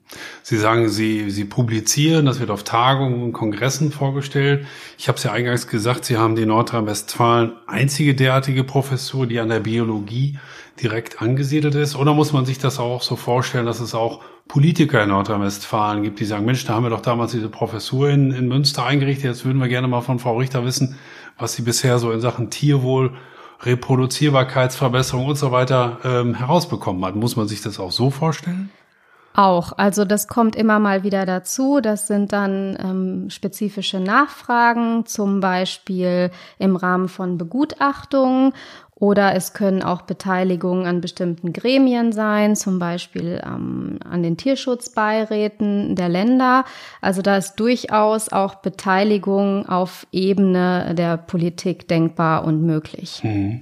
Sie sagen, Sie, Sie publizieren, das wird auf Tagungen und Kongressen vorgestellt. Ich habe es ja eingangs gesagt, Sie haben die Nordrhein-Westfalen einzige derartige Professur, die an der Biologie direkt angesiedelt ist? Oder muss man sich das auch so vorstellen, dass es auch Politiker in Nordrhein-Westfalen gibt, die sagen, Mensch, da haben wir doch damals diese Professur in, in Münster eingerichtet, jetzt würden wir gerne mal von Frau Richter wissen, was sie bisher so in Sachen Tierwohl, Reproduzierbarkeitsverbesserung und so weiter ähm, herausbekommen hat. Muss man sich das auch so vorstellen? Auch, also das kommt immer mal wieder dazu. Das sind dann ähm, spezifische Nachfragen, zum Beispiel im Rahmen von Begutachtungen Oder es können auch Beteiligungen an bestimmten Gremien sein, zum Beispiel ähm, an den Tierschutzbeiräten der Länder. Also da ist durchaus auch Beteiligung auf Ebene der Politik denkbar und möglich. Mhm.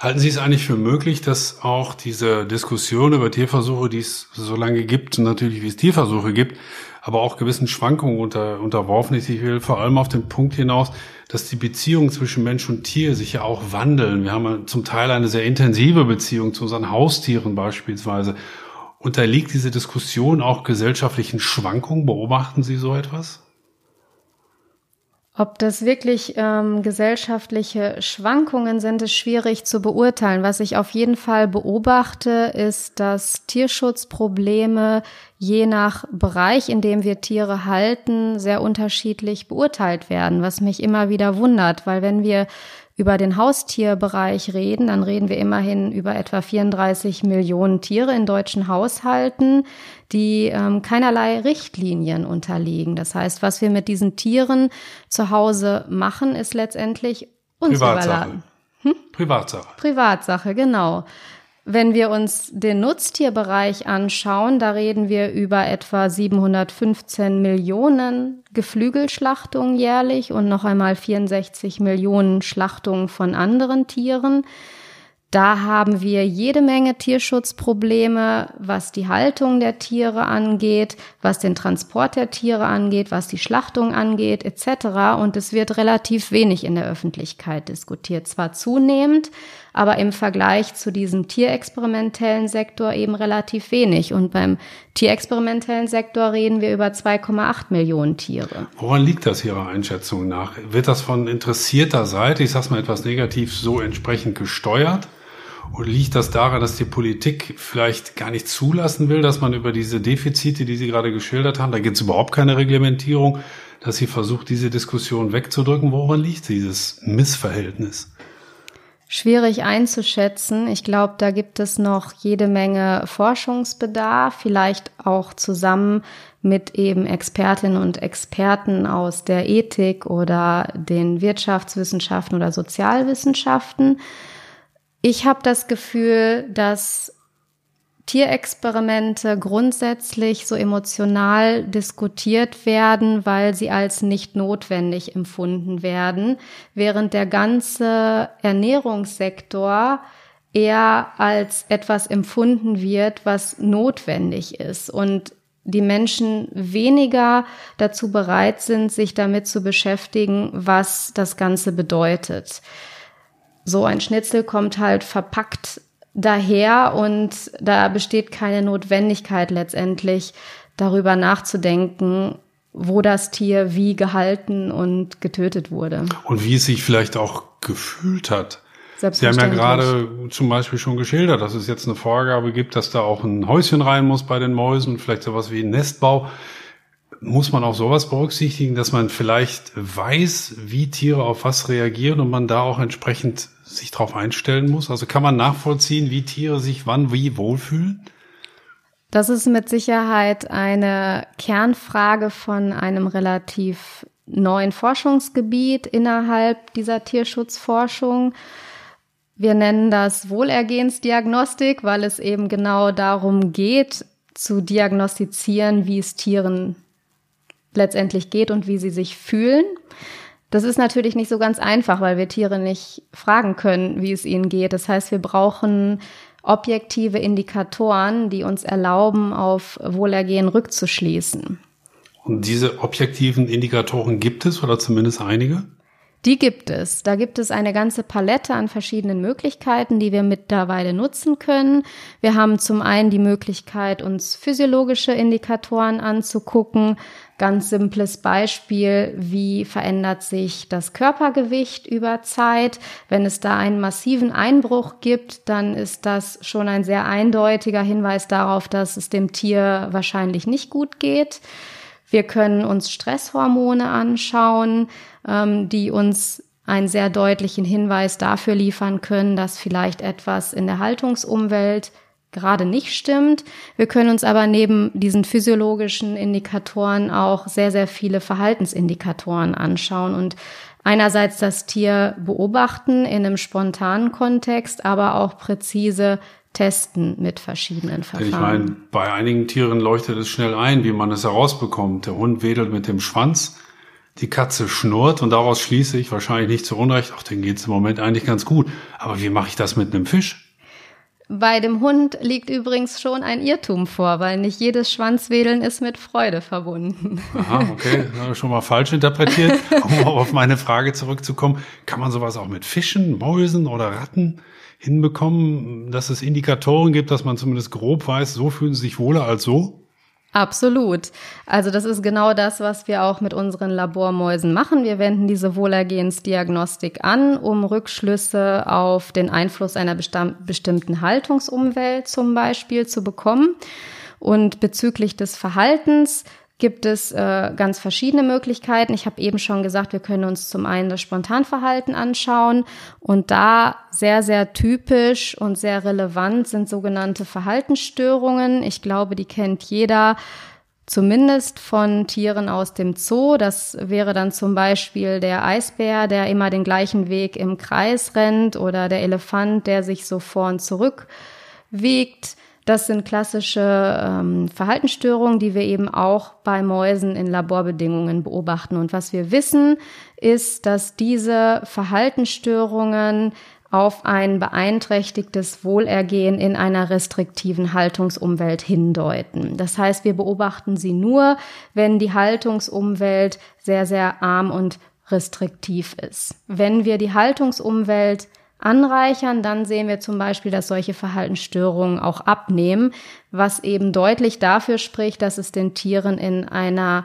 Halten Sie es eigentlich für möglich, dass auch diese Diskussion über Tierversuche, die es so lange gibt, natürlich wie es Tierversuche gibt, aber auch gewissen Schwankungen unter, unterworfen ist. Ich will vor allem auf den Punkt hinaus, dass die Beziehungen zwischen Mensch und Tier sich ja auch wandeln. Wir haben zum Teil eine sehr intensive Beziehung zu unseren Haustieren beispielsweise. Unterliegt diese Diskussion auch gesellschaftlichen Schwankungen? Beobachten Sie so etwas? Ob das wirklich ähm, gesellschaftliche Schwankungen sind, ist schwierig zu beurteilen. Was ich auf jeden Fall beobachte, ist, dass Tierschutzprobleme je nach Bereich, in dem wir Tiere halten, sehr unterschiedlich beurteilt werden, was mich immer wieder wundert, weil wenn wir über den Haustierbereich reden, dann reden wir immerhin über etwa 34 Millionen Tiere in deutschen Haushalten, die ähm, keinerlei Richtlinien unterliegen. Das heißt, was wir mit diesen Tieren zu Hause machen, ist letztendlich uns Privatsache. überladen. Hm? Privatsache. Privatsache, genau. Wenn wir uns den Nutztierbereich anschauen, da reden wir über etwa 715 Millionen Geflügelschlachtungen jährlich und noch einmal 64 Millionen Schlachtungen von anderen Tieren. Da haben wir jede Menge Tierschutzprobleme, was die Haltung der Tiere angeht, was den Transport der Tiere angeht, was die Schlachtung angeht, etc. Und es wird relativ wenig in der Öffentlichkeit diskutiert. Zwar zunehmend, aber im Vergleich zu diesem tierexperimentellen Sektor eben relativ wenig. Und beim tierexperimentellen Sektor reden wir über 2,8 Millionen Tiere. Woran liegt das Ihrer Einschätzung nach? Wird das von interessierter Seite, ich sage mal etwas negativ, so entsprechend gesteuert? Oder liegt das daran, dass die Politik vielleicht gar nicht zulassen will, dass man über diese Defizite, die Sie gerade geschildert haben, da gibt es überhaupt keine Reglementierung, dass sie versucht, diese Diskussion wegzudrücken? Woran liegt dieses Missverhältnis? Schwierig einzuschätzen. Ich glaube, da gibt es noch jede Menge Forschungsbedarf, vielleicht auch zusammen mit eben Expertinnen und Experten aus der Ethik oder den Wirtschaftswissenschaften oder Sozialwissenschaften. Ich habe das Gefühl, dass Tierexperimente grundsätzlich so emotional diskutiert werden, weil sie als nicht notwendig empfunden werden, während der ganze Ernährungssektor eher als etwas empfunden wird, was notwendig ist. Und die Menschen weniger dazu bereit sind, sich damit zu beschäftigen, was das Ganze bedeutet. So ein Schnitzel kommt halt verpackt daher und da besteht keine Notwendigkeit letztendlich darüber nachzudenken, wo das Tier wie gehalten und getötet wurde. Und wie es sich vielleicht auch gefühlt hat. Sie haben ja gerade zum Beispiel schon geschildert, dass es jetzt eine Vorgabe gibt, dass da auch ein Häuschen rein muss bei den Mäusen, vielleicht sowas wie ein Nestbau. Muss man auch sowas berücksichtigen, dass man vielleicht weiß, wie Tiere auf was reagieren und man da auch entsprechend sich darauf einstellen muss? Also kann man nachvollziehen, wie Tiere sich wann wie wohlfühlen? Das ist mit Sicherheit eine Kernfrage von einem relativ neuen Forschungsgebiet innerhalb dieser Tierschutzforschung. Wir nennen das Wohlergehensdiagnostik, weil es eben genau darum geht, zu diagnostizieren, wie es Tieren letztendlich geht und wie sie sich fühlen. Das ist natürlich nicht so ganz einfach, weil wir Tiere nicht fragen können, wie es ihnen geht. Das heißt, wir brauchen objektive Indikatoren, die uns erlauben, auf Wohlergehen rückzuschließen. Und diese objektiven Indikatoren gibt es oder zumindest einige? Die gibt es. Da gibt es eine ganze Palette an verschiedenen Möglichkeiten, die wir mittlerweile nutzen können. Wir haben zum einen die Möglichkeit, uns physiologische Indikatoren anzugucken. Ganz simples Beispiel, wie verändert sich das Körpergewicht über Zeit? Wenn es da einen massiven Einbruch gibt, dann ist das schon ein sehr eindeutiger Hinweis darauf, dass es dem Tier wahrscheinlich nicht gut geht. Wir können uns Stresshormone anschauen, ähm, die uns einen sehr deutlichen Hinweis dafür liefern können, dass vielleicht etwas in der Haltungsumwelt gerade nicht stimmt. Wir können uns aber neben diesen physiologischen Indikatoren auch sehr, sehr viele Verhaltensindikatoren anschauen. Und einerseits das Tier beobachten in einem spontanen Kontext, aber auch präzise testen mit verschiedenen Verfahren. Ich meine, bei einigen Tieren leuchtet es schnell ein, wie man es herausbekommt. Der Hund wedelt mit dem Schwanz, die Katze schnurrt und daraus schließe ich wahrscheinlich nicht zu Unrecht, ach, denen geht es im Moment eigentlich ganz gut. Aber wie mache ich das mit einem Fisch? Bei dem Hund liegt übrigens schon ein Irrtum vor, weil nicht jedes Schwanzwedeln ist mit Freude verbunden. Aha, okay, schon mal falsch interpretiert. Um auf meine Frage zurückzukommen, kann man sowas auch mit Fischen, Mäusen oder Ratten hinbekommen, dass es Indikatoren gibt, dass man zumindest grob weiß, so fühlen sie sich wohler als so? Absolut. Also das ist genau das, was wir auch mit unseren Labormäusen machen. Wir wenden diese Wohlergehensdiagnostik an, um Rückschlüsse auf den Einfluss einer bestimmten Haltungsumwelt zum Beispiel zu bekommen. Und bezüglich des Verhaltens gibt es äh, ganz verschiedene Möglichkeiten. Ich habe eben schon gesagt, wir können uns zum einen das Spontanverhalten anschauen und da sehr, sehr typisch und sehr relevant sind sogenannte Verhaltensstörungen. Ich glaube, die kennt jeder zumindest von Tieren aus dem Zoo. Das wäre dann zum Beispiel der Eisbär, der immer den gleichen Weg im Kreis rennt oder der Elefant, der sich so vor und zurück wiegt. Das sind klassische ähm, Verhaltensstörungen, die wir eben auch bei Mäusen in Laborbedingungen beobachten. Und was wir wissen, ist, dass diese Verhaltensstörungen auf ein beeinträchtigtes Wohlergehen in einer restriktiven Haltungsumwelt hindeuten. Das heißt, wir beobachten sie nur, wenn die Haltungsumwelt sehr, sehr arm und restriktiv ist. Wenn wir die Haltungsumwelt anreichern, dann sehen wir zum Beispiel, dass solche Verhaltensstörungen auch abnehmen, was eben deutlich dafür spricht, dass es den Tieren in einer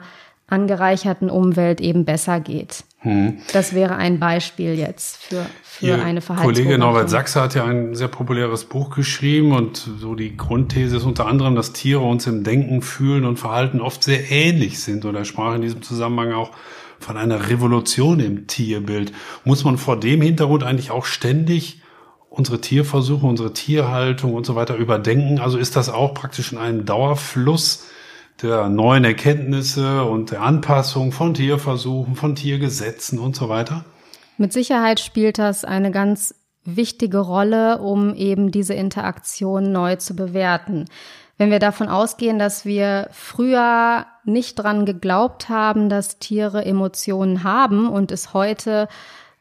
angereicherten Umwelt eben besser geht. Hm. Das wäre ein Beispiel jetzt für, für Ihr eine Verhaltensstörung. Kollege Norbert Sachse hat ja ein sehr populäres Buch geschrieben und so die Grundthese ist unter anderem, dass Tiere uns im Denken, Fühlen und Verhalten oft sehr ähnlich sind. Und er sprach in diesem Zusammenhang auch von einer Revolution im Tierbild. Muss man vor dem Hintergrund eigentlich auch ständig unsere Tierversuche, unsere Tierhaltung und so weiter überdenken? Also ist das auch praktisch in einem Dauerfluss der neuen Erkenntnisse und der Anpassung von Tierversuchen, von Tiergesetzen und so weiter? Mit Sicherheit spielt das eine ganz wichtige Rolle, um eben diese Interaktion neu zu bewerten. Wenn wir davon ausgehen, dass wir früher nicht dran geglaubt haben, dass Tiere Emotionen haben und es heute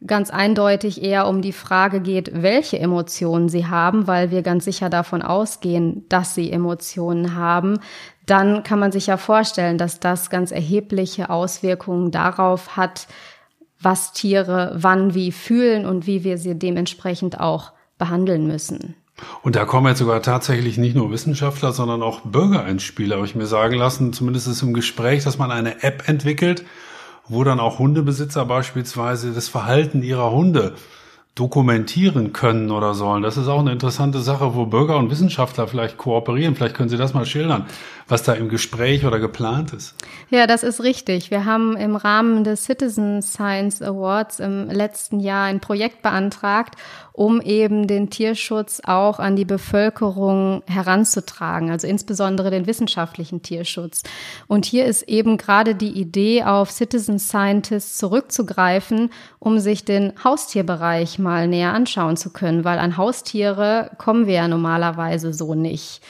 ganz eindeutig eher um die Frage geht, welche Emotionen sie haben, weil wir ganz sicher davon ausgehen, dass sie Emotionen haben, dann kann man sich ja vorstellen, dass das ganz erhebliche Auswirkungen darauf hat, was Tiere wann wie fühlen und wie wir sie dementsprechend auch behandeln müssen. Und da kommen jetzt sogar tatsächlich nicht nur Wissenschaftler, sondern auch Bürger ins Spiel. Habe ich mir sagen lassen, zumindest ist im Gespräch, dass man eine App entwickelt, wo dann auch Hundebesitzer beispielsweise das Verhalten ihrer Hunde dokumentieren können oder sollen. Das ist auch eine interessante Sache, wo Bürger und Wissenschaftler vielleicht kooperieren. Vielleicht können Sie das mal schildern, was da im Gespräch oder geplant ist. Ja, das ist richtig. Wir haben im Rahmen des Citizen Science Awards im letzten Jahr ein Projekt beantragt, um eben den Tierschutz auch an die Bevölkerung heranzutragen, also insbesondere den wissenschaftlichen Tierschutz. Und hier ist eben gerade die Idee, auf Citizen Scientists zurückzugreifen, um sich den Haustierbereich mal näher anschauen zu können, weil an Haustiere kommen wir ja normalerweise so nicht.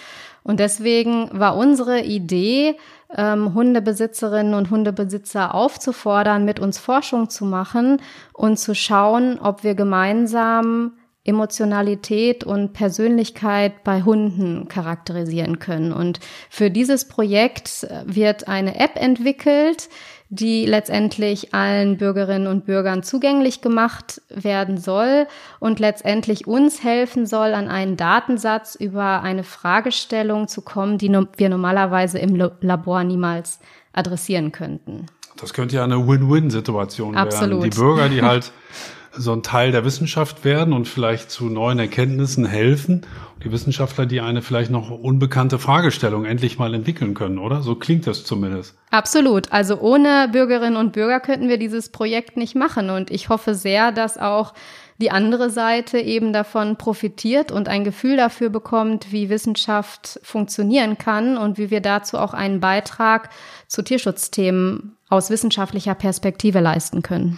Und deswegen war unsere Idee, ähm, Hundebesitzerinnen und Hundebesitzer aufzufordern, mit uns Forschung zu machen und zu schauen, ob wir gemeinsam Emotionalität und Persönlichkeit bei Hunden charakterisieren können. Und für dieses Projekt wird eine App entwickelt, die letztendlich allen Bürgerinnen und Bürgern zugänglich gemacht werden soll und letztendlich uns helfen soll, an einen Datensatz über eine Fragestellung zu kommen, die wir normalerweise im Labor niemals adressieren könnten. Das könnte ja eine Win-Win-Situation werden. Die Bürger, die halt so ein Teil der Wissenschaft werden und vielleicht zu neuen Erkenntnissen helfen. Die Wissenschaftler, die eine vielleicht noch unbekannte Fragestellung endlich mal entwickeln können, oder? So klingt das zumindest. Absolut. Also ohne Bürgerinnen und Bürger könnten wir dieses Projekt nicht machen. Und ich hoffe sehr, dass auch die andere Seite eben davon profitiert und ein Gefühl dafür bekommt, wie Wissenschaft funktionieren kann und wie wir dazu auch einen Beitrag zu Tierschutzthemen aus wissenschaftlicher Perspektive leisten können.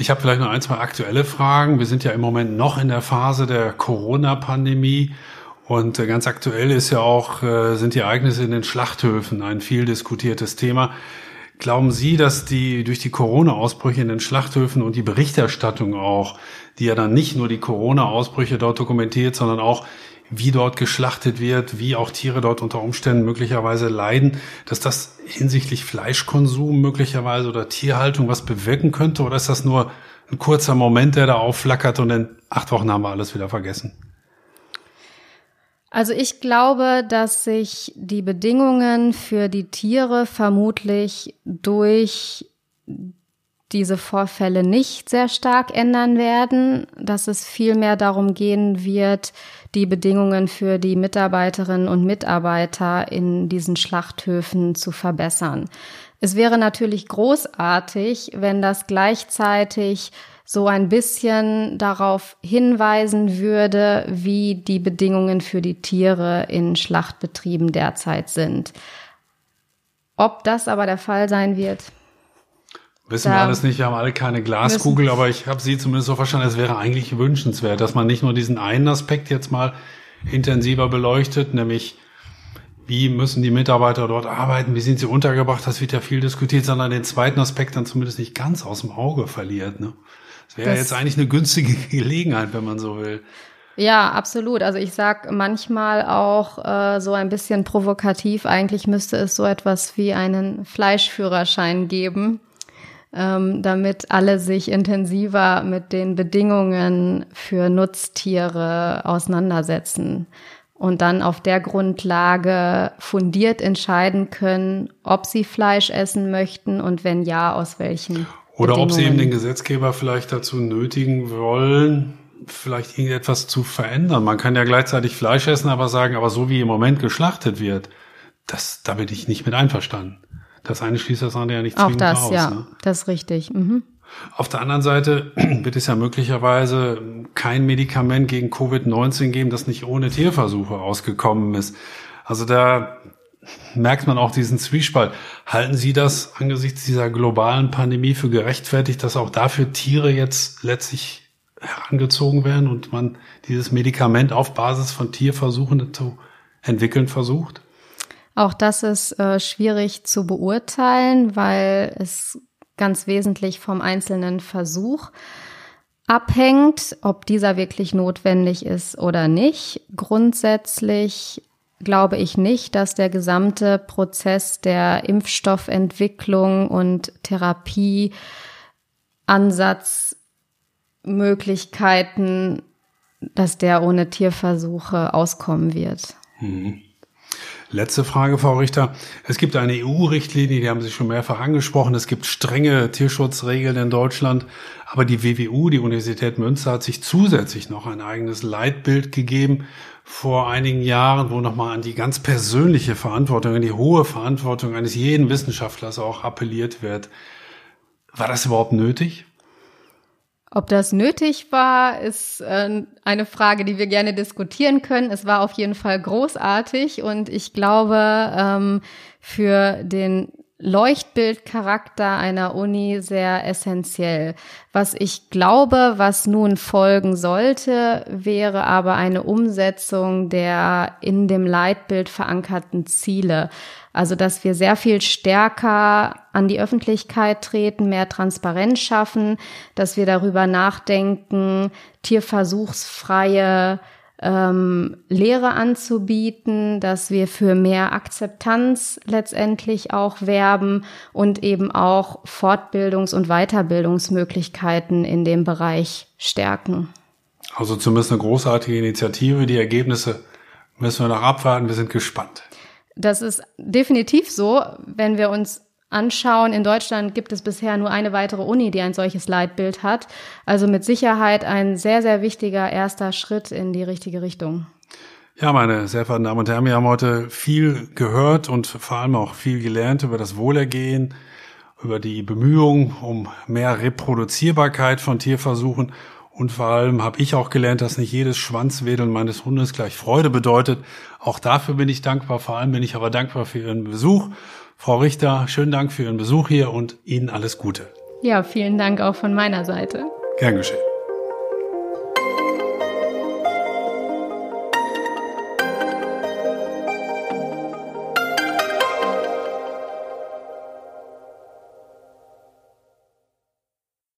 Ich habe vielleicht noch ein, zwei aktuelle Fragen. Wir sind ja im Moment noch in der Phase der Corona-Pandemie. Und äh, ganz aktuell ist ja auch, äh, sind die Ereignisse in den Schlachthöfen ein viel diskutiertes Thema. Glauben Sie, dass die durch die Corona-Ausbrüche in den Schlachthöfen und die Berichterstattung auch, die ja dann nicht nur die Corona-Ausbrüche dort dokumentiert, sondern auch wie dort geschlachtet wird, wie auch Tiere dort unter Umständen möglicherweise leiden, dass das hinsichtlich Fleischkonsum möglicherweise oder Tierhaltung was bewirken könnte? Oder ist das nur ein kurzer Moment, der da aufflackert und in acht Wochen haben wir alles wieder vergessen? Also ich glaube, dass sich die Bedingungen für die Tiere vermutlich durch diese Vorfälle nicht sehr stark ändern werden, dass es vielmehr darum gehen wird, die Bedingungen für die Mitarbeiterinnen und Mitarbeiter in diesen Schlachthöfen zu verbessern. Es wäre natürlich großartig, wenn das gleichzeitig so ein bisschen darauf hinweisen würde, wie die Bedingungen für die Tiere in Schlachtbetrieben derzeit sind. Ob das aber der Fall sein wird, Wissen wir alles nicht, wir haben alle keine Glaskugel, aber ich habe Sie zumindest so verstanden, es wäre eigentlich wünschenswert, dass man nicht nur diesen einen Aspekt jetzt mal intensiver beleuchtet, nämlich wie müssen die Mitarbeiter dort arbeiten, wie sind sie untergebracht, das wird ja viel diskutiert, sondern den zweiten Aspekt dann zumindest nicht ganz aus dem Auge verliert. Ne? Das wäre jetzt eigentlich eine günstige Gelegenheit, wenn man so will. Ja, absolut. Also ich sag manchmal auch äh, so ein bisschen provokativ, eigentlich müsste es so etwas wie einen Fleischführerschein geben ähm, damit alle sich intensiver mit den Bedingungen für Nutztiere auseinandersetzen und dann auf der Grundlage fundiert entscheiden können, ob sie Fleisch essen möchten und wenn ja, aus welchen. Oder ob sie eben den Gesetzgeber vielleicht dazu nötigen wollen, vielleicht irgendetwas zu verändern. Man kann ja gleichzeitig Fleisch essen, aber sagen, aber so wie im Moment geschlachtet wird, das, da bin ich nicht mit einverstanden. Das eine schließt das andere ja nicht zwingend aus. Auch das, aus, ja, ne? das ist richtig. Mhm. Auf der anderen Seite wird es ja möglicherweise kein Medikament gegen Covid-19 geben, das nicht ohne Tierversuche ausgekommen ist. Also da merkt man auch diesen Zwiespalt. Halten Sie das angesichts dieser globalen Pandemie für gerechtfertigt, dass auch dafür Tiere jetzt letztlich herangezogen werden und man dieses Medikament auf Basis von Tierversuchen zu entwickeln versucht? Auch das ist äh, schwierig zu beurteilen, weil es ganz wesentlich vom einzelnen Versuch abhängt, ob dieser wirklich notwendig ist oder nicht. Grundsätzlich glaube ich nicht, dass der gesamte Prozess der Impfstoffentwicklung und Therapieansatzmöglichkeiten, dass der ohne Tierversuche auskommen wird. Mhm. Letzte Frage, Frau Richter. Es gibt eine EU-Richtlinie, die haben Sie schon mehrfach angesprochen. Es gibt strenge Tierschutzregeln in Deutschland. Aber die WWU, die Universität Münster, hat sich zusätzlich noch ein eigenes Leitbild gegeben vor einigen Jahren, wo nochmal an die ganz persönliche Verantwortung, an die hohe Verantwortung eines jeden Wissenschaftlers auch appelliert wird. War das überhaupt nötig? Ob das nötig war, ist äh, eine Frage, die wir gerne diskutieren können. Es war auf jeden Fall großartig und ich glaube, ähm, für den Leuchtbildcharakter einer Uni sehr essentiell. Was ich glaube, was nun folgen sollte, wäre aber eine Umsetzung der in dem Leitbild verankerten Ziele. Also, dass wir sehr viel stärker an die Öffentlichkeit treten, mehr Transparenz schaffen, dass wir darüber nachdenken, tierversuchsfreie ähm, Lehre anzubieten, dass wir für mehr Akzeptanz letztendlich auch werben und eben auch Fortbildungs- und Weiterbildungsmöglichkeiten in dem Bereich stärken. Also zumindest eine großartige Initiative. Die Ergebnisse müssen wir noch abwarten. Wir sind gespannt. Das ist definitiv so, wenn wir uns anschauen, in Deutschland gibt es bisher nur eine weitere Uni, die ein solches Leitbild hat. Also mit Sicherheit ein sehr, sehr wichtiger erster Schritt in die richtige Richtung. Ja, meine sehr verehrten Damen und Herren, wir haben heute viel gehört und vor allem auch viel gelernt über das Wohlergehen, über die Bemühungen um mehr Reproduzierbarkeit von Tierversuchen und vor allem habe ich auch gelernt, dass nicht jedes Schwanzwedeln meines Hundes gleich Freude bedeutet. Auch dafür bin ich dankbar. Vor allem bin ich aber dankbar für Ihren Besuch. Frau Richter, schönen Dank für Ihren Besuch hier und Ihnen alles Gute. Ja, vielen Dank auch von meiner Seite. Gern geschehen.